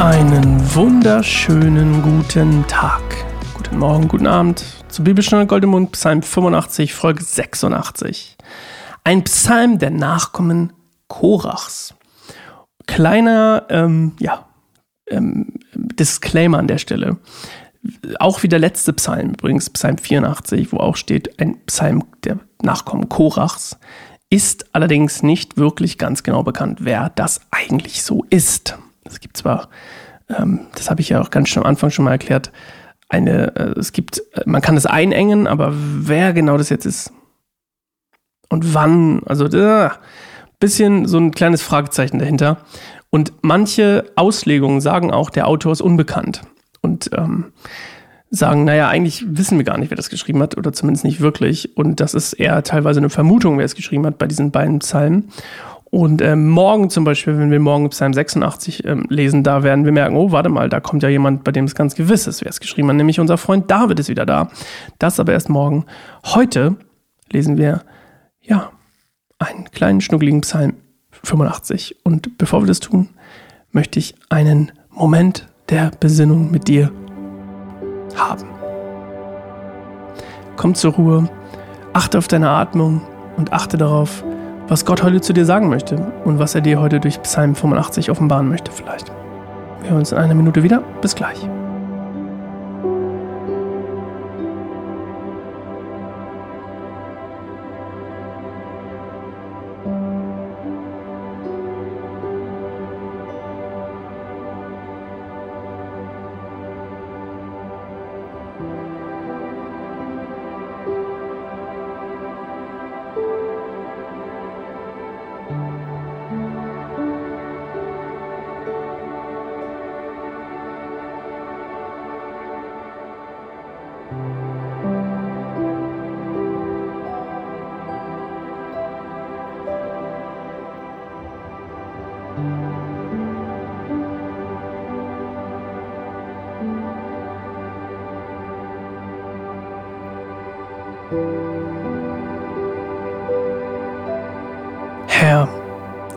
Einen wunderschönen guten Tag, guten Morgen, guten Abend zu Bibelstunde Goldemund, Psalm 85, Folge 86. Ein Psalm der Nachkommen Korachs. Kleiner, ähm, ja, ähm, Disclaimer an der Stelle. Auch wie der letzte Psalm, übrigens Psalm 84, wo auch steht, ein Psalm der Nachkommen Korachs, ist allerdings nicht wirklich ganz genau bekannt, wer das eigentlich so ist. Es gibt zwar, ähm, das habe ich ja auch ganz am Anfang schon mal erklärt, eine, äh, es gibt, äh, man kann es einengen, aber wer genau das jetzt ist und wann, also äh, bisschen so ein kleines Fragezeichen dahinter. Und manche Auslegungen sagen auch, der Autor ist unbekannt. Und ähm, sagen, naja, eigentlich wissen wir gar nicht, wer das geschrieben hat, oder zumindest nicht wirklich. Und das ist eher teilweise eine Vermutung, wer es geschrieben hat bei diesen beiden Psalmen. Und ähm, morgen zum Beispiel, wenn wir morgen Psalm 86 ähm, lesen, da werden wir merken, oh, warte mal, da kommt ja jemand, bei dem es ganz gewiss ist, wer es geschrieben hat, nämlich unser Freund David ist wieder da. Das aber erst morgen. Heute lesen wir, ja, einen kleinen, schnuckeligen Psalm 85. Und bevor wir das tun, möchte ich einen Moment der Besinnung mit dir haben. Komm zur Ruhe, achte auf deine Atmung und achte darauf, was Gott heute zu dir sagen möchte und was er dir heute durch Psalm 85 offenbaren möchte vielleicht. Wir hören uns in einer Minute wieder. Bis gleich. Herr,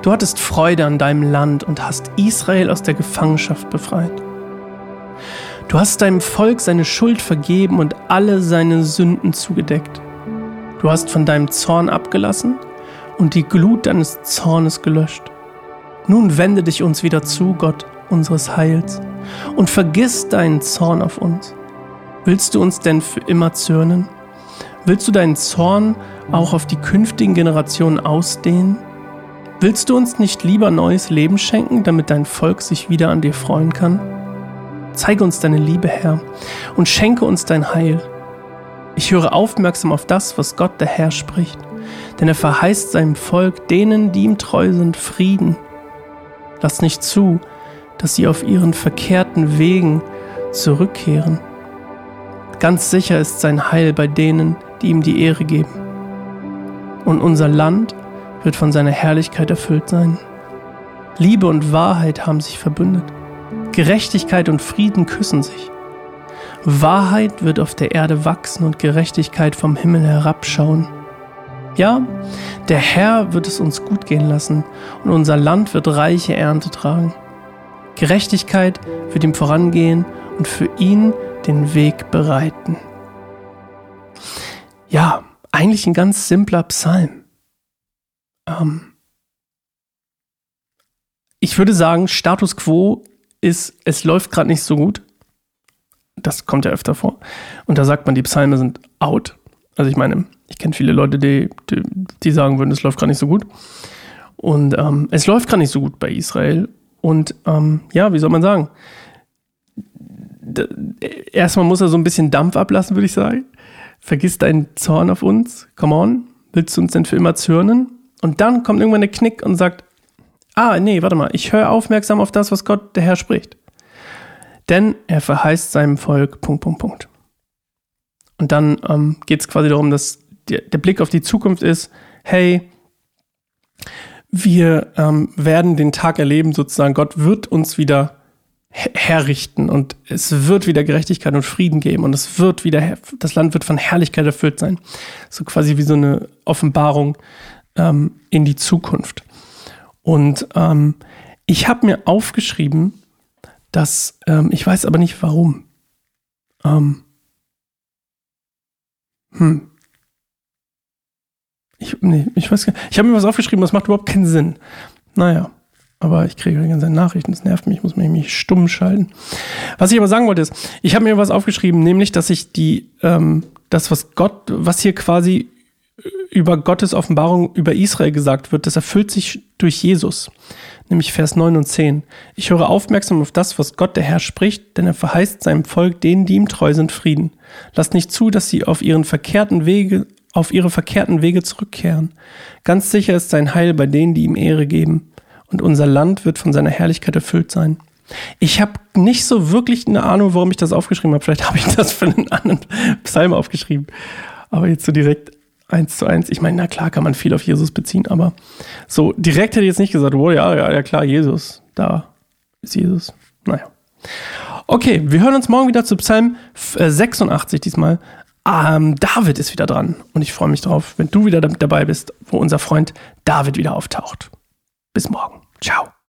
du hattest Freude an deinem Land und hast Israel aus der Gefangenschaft befreit. Du hast deinem Volk seine Schuld vergeben und alle seine Sünden zugedeckt. Du hast von deinem Zorn abgelassen und die Glut deines Zornes gelöscht. Nun wende dich uns wieder zu, Gott unseres Heils, und vergiss deinen Zorn auf uns. Willst du uns denn für immer zürnen? Willst du deinen Zorn auch auf die künftigen Generationen ausdehnen? Willst du uns nicht lieber neues Leben schenken, damit dein Volk sich wieder an dir freuen kann? Zeige uns deine Liebe, Herr, und schenke uns dein Heil. Ich höre aufmerksam auf das, was Gott der Herr spricht, denn er verheißt seinem Volk, denen, die ihm treu sind, Frieden. Lass nicht zu, dass sie auf ihren verkehrten Wegen zurückkehren. Ganz sicher ist sein Heil bei denen, die ihm die Ehre geben. Und unser Land wird von seiner Herrlichkeit erfüllt sein. Liebe und Wahrheit haben sich verbündet. Gerechtigkeit und Frieden küssen sich. Wahrheit wird auf der Erde wachsen und Gerechtigkeit vom Himmel herabschauen. Ja, der Herr wird es uns gut gehen lassen und unser Land wird reiche Ernte tragen. Gerechtigkeit wird ihm vorangehen und für ihn den Weg bereiten. Ja, eigentlich ein ganz simpler Psalm. Ähm ich würde sagen, Status quo ist, es läuft gerade nicht so gut. Das kommt ja öfter vor. Und da sagt man, die Psalme sind out. Also ich meine, ich kenne viele Leute, die, die, die, sagen würden, es läuft gerade nicht so gut. Und ähm, es läuft gerade nicht so gut bei Israel. Und ähm, ja, wie soll man sagen? Erstmal muss er so ein bisschen Dampf ablassen, würde ich sagen vergiss deinen Zorn auf uns, come on, willst du uns denn für immer zürnen? Und dann kommt irgendwann der Knick und sagt, ah, nee, warte mal, ich höre aufmerksam auf das, was Gott, der Herr, spricht. Denn er verheißt seinem Volk, Punkt, Punkt, Punkt. Und dann ähm, geht es quasi darum, dass der, der, Blick auf die Zukunft ist, hey, wir ähm, werden den Tag erleben, sozusagen, Gott wird uns wieder herrichten und es wird wieder Gerechtigkeit und Frieden geben und es wird wieder, das Land wird von Herrlichkeit erfüllt sein. So quasi wie so eine Offenbarung ähm, in die Zukunft. Und ähm, ich habe mir aufgeschrieben, dass ähm, ich weiß aber nicht warum. Ähm, hm. Ich, nee, ich weiß gar nicht. Ich habe mir was aufgeschrieben, das macht überhaupt keinen Sinn. Naja, aber ich kriege die ganze Nachrichten, das nervt mich, ich muss mich stumm schalten. Was ich aber sagen wollte ist, ich habe mir was aufgeschrieben, nämlich, dass ich die, ähm, das, was Gott, was hier quasi über Gottes Offenbarung über Israel gesagt wird, das erfüllt sich durch Jesus. Nämlich Vers 9 und 10. Ich höre aufmerksam auf das, was Gott der Herr spricht, denn er verheißt seinem Volk, denen, die ihm treu sind, Frieden. Lasst nicht zu, dass sie auf ihren verkehrten Wege, auf ihre verkehrten Wege zurückkehren. Ganz sicher ist sein Heil bei denen, die ihm Ehre geben. Und unser Land wird von seiner Herrlichkeit erfüllt sein. Ich habe nicht so wirklich eine Ahnung, warum ich das aufgeschrieben habe. Vielleicht habe ich das für einen anderen Psalm aufgeschrieben. Aber jetzt so direkt eins zu eins. Ich meine, na klar kann man viel auf Jesus beziehen, aber so direkt hätte ich jetzt nicht gesagt, oh ja, ja, ja klar, Jesus, da ist Jesus. Naja. Okay, wir hören uns morgen wieder zu Psalm 86 äh, diesmal. Ähm, David ist wieder dran und ich freue mich drauf, wenn du wieder dabei bist, wo unser Freund David wieder auftaucht. Bis morgen. Ciao.